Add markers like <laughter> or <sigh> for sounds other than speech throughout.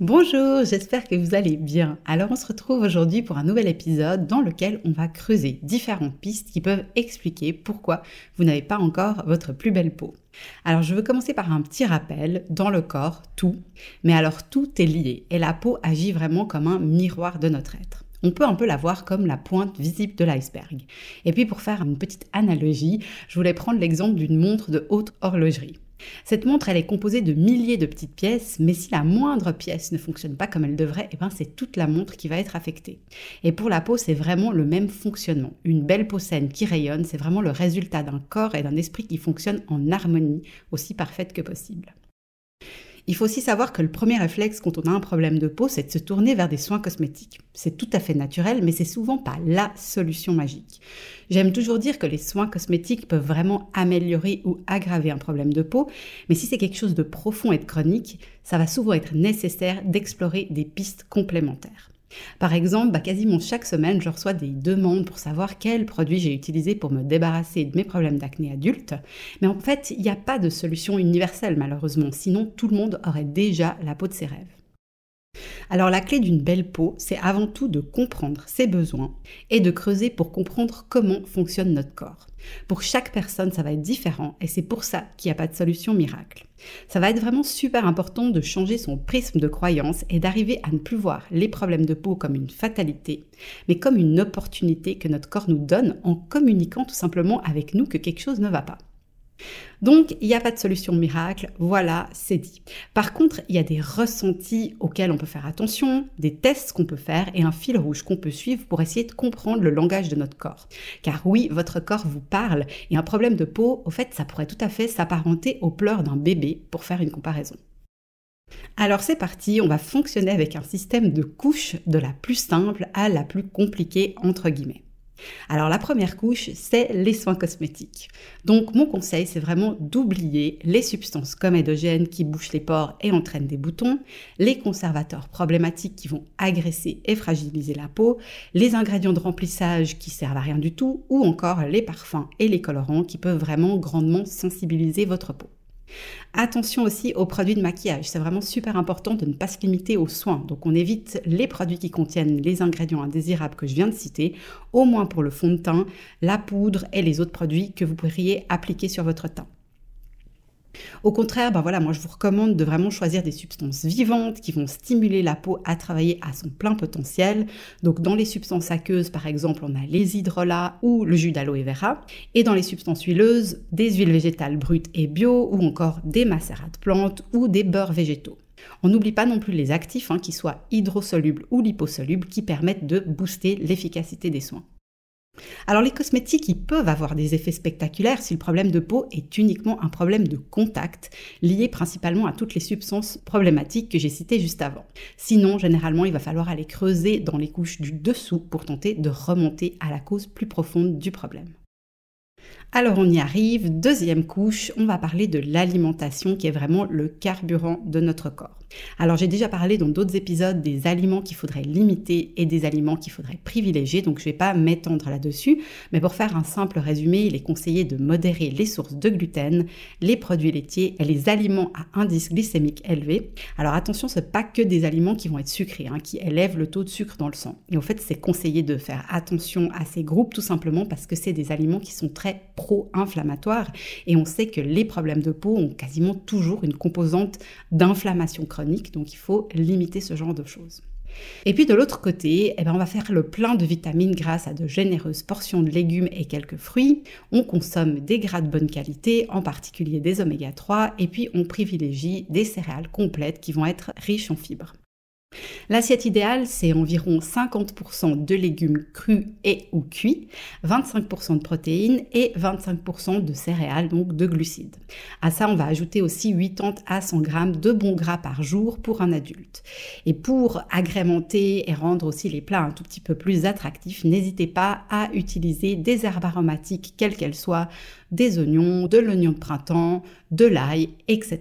Bonjour, j'espère que vous allez bien. Alors on se retrouve aujourd'hui pour un nouvel épisode dans lequel on va creuser différentes pistes qui peuvent expliquer pourquoi vous n'avez pas encore votre plus belle peau. Alors je veux commencer par un petit rappel, dans le corps, tout, mais alors tout est lié et la peau agit vraiment comme un miroir de notre être on peut un peu la voir comme la pointe visible de l'iceberg. Et puis pour faire une petite analogie, je voulais prendre l'exemple d'une montre de haute horlogerie. Cette montre, elle est composée de milliers de petites pièces, mais si la moindre pièce ne fonctionne pas comme elle devrait, eh ben c'est toute la montre qui va être affectée. Et pour la peau, c'est vraiment le même fonctionnement. Une belle peau saine qui rayonne, c'est vraiment le résultat d'un corps et d'un esprit qui fonctionnent en harmonie, aussi parfaite que possible. Il faut aussi savoir que le premier réflexe quand on a un problème de peau, c'est de se tourner vers des soins cosmétiques. C'est tout à fait naturel, mais c'est souvent pas la solution magique. J'aime toujours dire que les soins cosmétiques peuvent vraiment améliorer ou aggraver un problème de peau, mais si c'est quelque chose de profond et de chronique, ça va souvent être nécessaire d'explorer des pistes complémentaires. Par exemple, bah, quasiment chaque semaine, je reçois des demandes pour savoir quels produits j'ai utilisés pour me débarrasser de mes problèmes d'acné adulte. Mais en fait, il n'y a pas de solution universelle malheureusement, sinon tout le monde aurait déjà la peau de ses rêves. Alors la clé d'une belle peau, c'est avant tout de comprendre ses besoins et de creuser pour comprendre comment fonctionne notre corps. Pour chaque personne, ça va être différent et c'est pour ça qu'il n'y a pas de solution miracle. Ça va être vraiment super important de changer son prisme de croyance et d'arriver à ne plus voir les problèmes de peau comme une fatalité, mais comme une opportunité que notre corps nous donne en communiquant tout simplement avec nous que quelque chose ne va pas. Donc, il n'y a pas de solution miracle, voilà, c'est dit. Par contre, il y a des ressentis auxquels on peut faire attention, des tests qu'on peut faire et un fil rouge qu'on peut suivre pour essayer de comprendre le langage de notre corps. Car oui, votre corps vous parle et un problème de peau, au fait, ça pourrait tout à fait s'apparenter aux pleurs d'un bébé pour faire une comparaison. Alors c'est parti, on va fonctionner avec un système de couches de la plus simple à la plus compliquée entre guillemets. Alors la première couche, c'est les soins cosmétiques. Donc mon conseil, c'est vraiment d'oublier les substances comédogènes qui bouchent les pores et entraînent des boutons, les conservateurs problématiques qui vont agresser et fragiliser la peau, les ingrédients de remplissage qui servent à rien du tout, ou encore les parfums et les colorants qui peuvent vraiment grandement sensibiliser votre peau. Attention aussi aux produits de maquillage. C'est vraiment super important de ne pas se limiter aux soins. Donc on évite les produits qui contiennent les ingrédients indésirables que je viens de citer, au moins pour le fond de teint, la poudre et les autres produits que vous pourriez appliquer sur votre teint. Au contraire, ben voilà, moi je vous recommande de vraiment choisir des substances vivantes qui vont stimuler la peau à travailler à son plein potentiel. Donc dans les substances aqueuses, par exemple, on a les hydrolats ou le jus d'aloe vera. Et dans les substances huileuses, des huiles végétales brutes et bio ou encore des macérats de plantes ou des beurres végétaux. On n'oublie pas non plus les actifs, hein, qui soient hydrosolubles ou liposolubles, qui permettent de booster l'efficacité des soins. Alors les cosmétiques, ils peuvent avoir des effets spectaculaires si le problème de peau est uniquement un problème de contact, lié principalement à toutes les substances problématiques que j'ai citées juste avant. Sinon, généralement, il va falloir aller creuser dans les couches du dessous pour tenter de remonter à la cause plus profonde du problème. Alors on y arrive, deuxième couche, on va parler de l'alimentation qui est vraiment le carburant de notre corps. Alors j'ai déjà parlé dans d'autres épisodes des aliments qu'il faudrait limiter et des aliments qu'il faudrait privilégier, donc je ne vais pas m'étendre là-dessus, mais pour faire un simple résumé, il est conseillé de modérer les sources de gluten, les produits laitiers et les aliments à indice glycémique élevé. Alors attention, ce n'est pas que des aliments qui vont être sucrés, hein, qui élèvent le taux de sucre dans le sang. Et en fait, c'est conseillé de faire attention à ces groupes tout simplement parce que c'est des aliments qui sont très pro-inflammatoires et on sait que les problèmes de peau ont quasiment toujours une composante d'inflammation chronique, donc il faut limiter ce genre de choses. Et puis de l'autre côté, eh ben on va faire le plein de vitamines grâce à de généreuses portions de légumes et quelques fruits. On consomme des gras de bonne qualité, en particulier des oméga 3, et puis on privilégie des céréales complètes qui vont être riches en fibres. L'assiette idéale, c'est environ 50% de légumes crus et ou cuits, 25% de protéines et 25% de céréales, donc de glucides. À ça, on va ajouter aussi 80 à 100 grammes de bons gras par jour pour un adulte. Et pour agrémenter et rendre aussi les plats un tout petit peu plus attractifs, n'hésitez pas à utiliser des herbes aromatiques, quelles qu'elles soient, des oignons, de l'oignon de printemps, de l'ail, etc.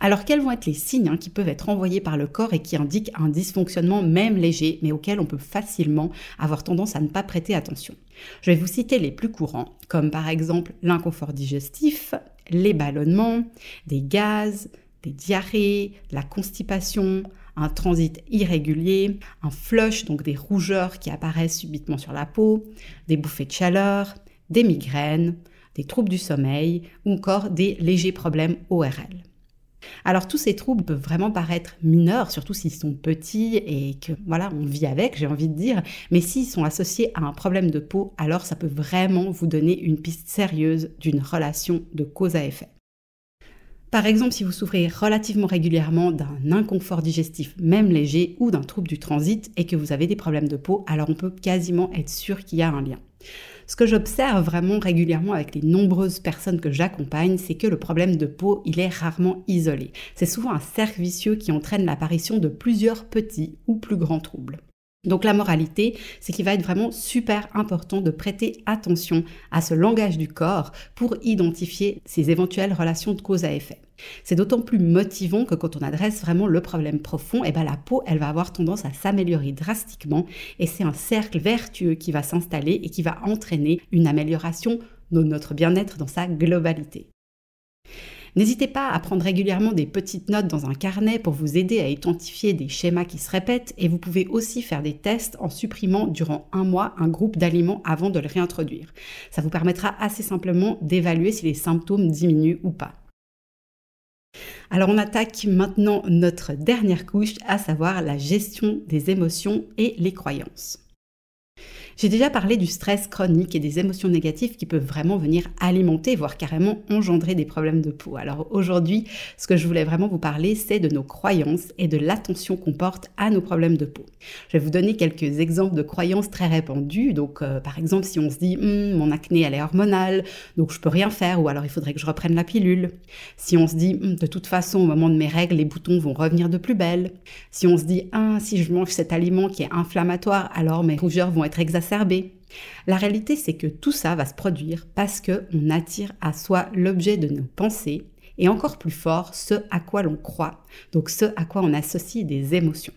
Alors quels vont être les signes hein, qui peuvent être envoyés par le corps et qui indiquent un dysfonctionnement même léger, mais auquel on peut facilement avoir tendance à ne pas prêter attention? Je vais vous citer les plus courants, comme par exemple l'inconfort digestif, les ballonnements, des gaz, des diarrhées, la constipation, un transit irrégulier, un flush, donc des rougeurs qui apparaissent subitement sur la peau, des bouffées de chaleur, des migraines, des troubles du sommeil ou encore des légers problèmes ORL. Alors tous ces troubles peuvent vraiment paraître mineurs, surtout s'ils sont petits et que voilà, on vit avec, j'ai envie de dire, mais s'ils sont associés à un problème de peau, alors ça peut vraiment vous donner une piste sérieuse d'une relation de cause à effet. Par exemple, si vous souffrez relativement régulièrement d'un inconfort digestif, même léger, ou d'un trouble du transit et que vous avez des problèmes de peau, alors on peut quasiment être sûr qu'il y a un lien. Ce que j'observe vraiment régulièrement avec les nombreuses personnes que j'accompagne, c'est que le problème de peau, il est rarement isolé. C'est souvent un cercle vicieux qui entraîne l'apparition de plusieurs petits ou plus grands troubles. Donc la moralité, c'est qu'il va être vraiment super important de prêter attention à ce langage du corps pour identifier ces éventuelles relations de cause à effet. C'est d'autant plus motivant que quand on adresse vraiment le problème profond, et eh ben la peau, elle va avoir tendance à s'améliorer drastiquement et c'est un cercle vertueux qui va s'installer et qui va entraîner une amélioration de notre bien-être dans sa globalité. N'hésitez pas à prendre régulièrement des petites notes dans un carnet pour vous aider à identifier des schémas qui se répètent et vous pouvez aussi faire des tests en supprimant durant un mois un groupe d'aliments avant de le réintroduire. Ça vous permettra assez simplement d'évaluer si les symptômes diminuent ou pas. Alors on attaque maintenant notre dernière couche, à savoir la gestion des émotions et les croyances. J'ai déjà parlé du stress chronique et des émotions négatives qui peuvent vraiment venir alimenter, voire carrément engendrer des problèmes de peau. Alors aujourd'hui, ce que je voulais vraiment vous parler, c'est de nos croyances et de l'attention qu'on porte à nos problèmes de peau. Je vais vous donner quelques exemples de croyances très répandues. Donc euh, par exemple, si on se dit hum, mon acné elle est hormonale, donc je peux rien faire, ou alors il faudrait que je reprenne la pilule. Si on se dit hum, de toute façon au moment de mes règles, les boutons vont revenir de plus belle. Si on se dit ah si je mange cet aliment qui est inflammatoire, alors mes rougeurs vont être exacerbées la réalité, c'est que tout ça va se produire parce qu'on attire à soi l'objet de nos pensées et encore plus fort, ce à quoi l'on croit, donc ce à quoi on associe des émotions.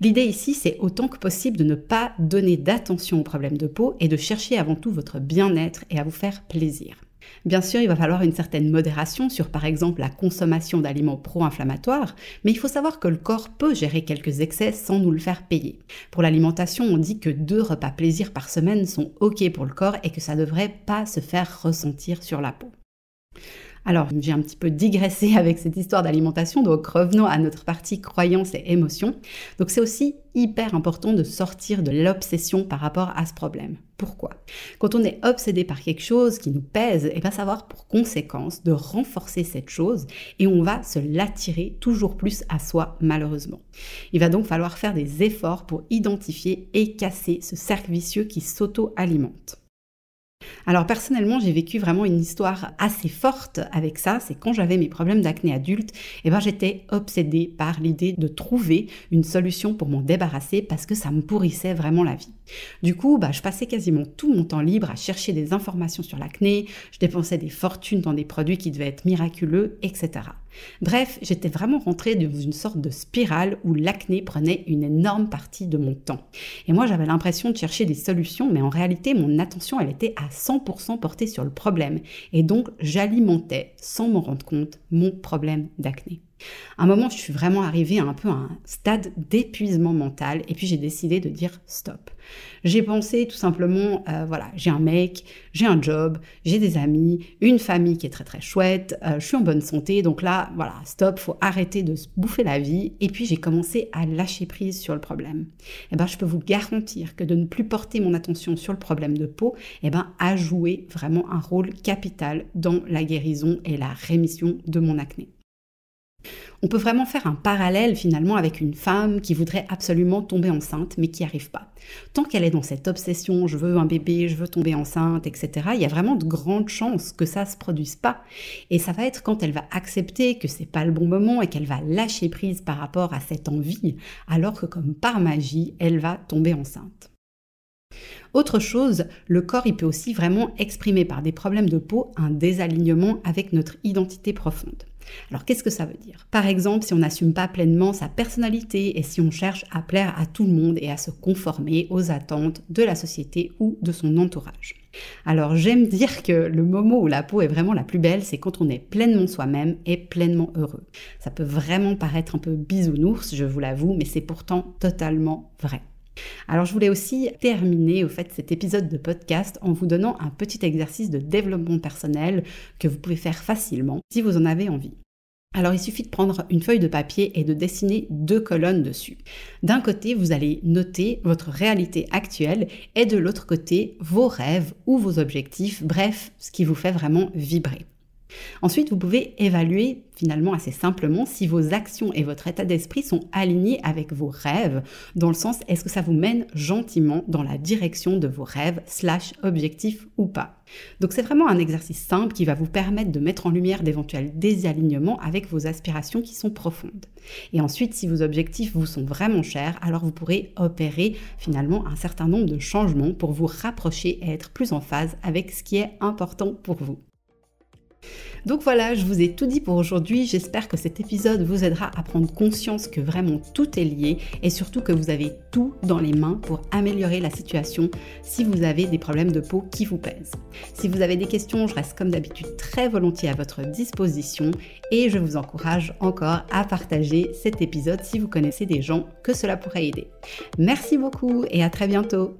L'idée ici, c'est autant que possible de ne pas donner d'attention aux problèmes de peau et de chercher avant tout votre bien-être et à vous faire plaisir. Bien sûr, il va falloir une certaine modération sur par exemple la consommation d'aliments pro-inflammatoires, mais il faut savoir que le corps peut gérer quelques excès sans nous le faire payer. Pour l'alimentation, on dit que deux repas plaisir par semaine sont OK pour le corps et que ça ne devrait pas se faire ressentir sur la peau. Alors, j'ai un petit peu digressé <laughs> avec cette histoire d'alimentation, donc revenons à notre partie croyances et émotions. Donc, c'est aussi hyper important de sortir de l'obsession par rapport à ce problème. Pourquoi? Quand on est obsédé par quelque chose qui nous pèse, et bien savoir pour conséquence de renforcer cette chose et on va se l'attirer toujours plus à soi malheureusement. Il va donc falloir faire des efforts pour identifier et casser ce cercle vicieux qui s'auto-alimente. Alors personnellement, j'ai vécu vraiment une histoire assez forte avec ça. C'est quand j'avais mes problèmes d'acné adulte, eh ben j'étais obsédée par l'idée de trouver une solution pour m'en débarrasser parce que ça me pourrissait vraiment la vie. Du coup, bah, je passais quasiment tout mon temps libre à chercher des informations sur l'acné, je dépensais des fortunes dans des produits qui devaient être miraculeux, etc. Bref, j'étais vraiment rentrée dans une sorte de spirale où l'acné prenait une énorme partie de mon temps. Et moi, j'avais l'impression de chercher des solutions, mais en réalité, mon attention, elle était à 100% portée sur le problème. Et donc, j'alimentais, sans m'en rendre compte, mon problème d'acné. À un moment, je suis vraiment arrivée à un peu un stade d'épuisement mental et puis j'ai décidé de dire stop. J'ai pensé tout simplement, euh, voilà, j'ai un mec, j'ai un job, j'ai des amis, une famille qui est très très chouette, euh, je suis en bonne santé, donc là, voilà, stop, faut arrêter de se bouffer la vie. Et puis j'ai commencé à lâcher prise sur le problème. Eh ben, je peux vous garantir que de ne plus porter mon attention sur le problème de peau, eh ben, a joué vraiment un rôle capital dans la guérison et la rémission de mon acné. On peut vraiment faire un parallèle finalement avec une femme qui voudrait absolument tomber enceinte mais qui n'y arrive pas. Tant qu'elle est dans cette obsession, je veux un bébé, je veux tomber enceinte, etc., il y a vraiment de grandes chances que ça se produise pas. Et ça va être quand elle va accepter que c'est pas le bon moment et qu'elle va lâcher prise par rapport à cette envie, alors que comme par magie, elle va tomber enceinte. Autre chose, le corps il peut aussi vraiment exprimer par des problèmes de peau un désalignement avec notre identité profonde. Alors qu'est-ce que ça veut dire? Par exemple, si on n'assume pas pleinement sa personnalité et si on cherche à plaire à tout le monde et à se conformer aux attentes de la société ou de son entourage. Alors j'aime dire que le moment où la peau est vraiment la plus belle, c'est quand on est pleinement soi-même et pleinement heureux. Ça peut vraiment paraître un peu bisounours, je vous l'avoue, mais c'est pourtant totalement vrai. Alors je voulais aussi terminer au fait cet épisode de podcast en vous donnant un petit exercice de développement personnel que vous pouvez faire facilement si vous en avez envie. Alors il suffit de prendre une feuille de papier et de dessiner deux colonnes dessus. D'un côté, vous allez noter votre réalité actuelle et de l'autre côté, vos rêves ou vos objectifs, bref, ce qui vous fait vraiment vibrer. Ensuite, vous pouvez évaluer finalement assez simplement si vos actions et votre état d'esprit sont alignés avec vos rêves, dans le sens est-ce que ça vous mène gentiment dans la direction de vos rêves slash objectifs ou pas? Donc c'est vraiment un exercice simple qui va vous permettre de mettre en lumière d'éventuels désalignements avec vos aspirations qui sont profondes. Et ensuite, si vos objectifs vous sont vraiment chers, alors vous pourrez opérer finalement un certain nombre de changements pour vous rapprocher et être plus en phase avec ce qui est important pour vous. Donc voilà, je vous ai tout dit pour aujourd'hui. J'espère que cet épisode vous aidera à prendre conscience que vraiment tout est lié et surtout que vous avez tout dans les mains pour améliorer la situation si vous avez des problèmes de peau qui vous pèsent. Si vous avez des questions, je reste comme d'habitude très volontiers à votre disposition et je vous encourage encore à partager cet épisode si vous connaissez des gens que cela pourrait aider. Merci beaucoup et à très bientôt.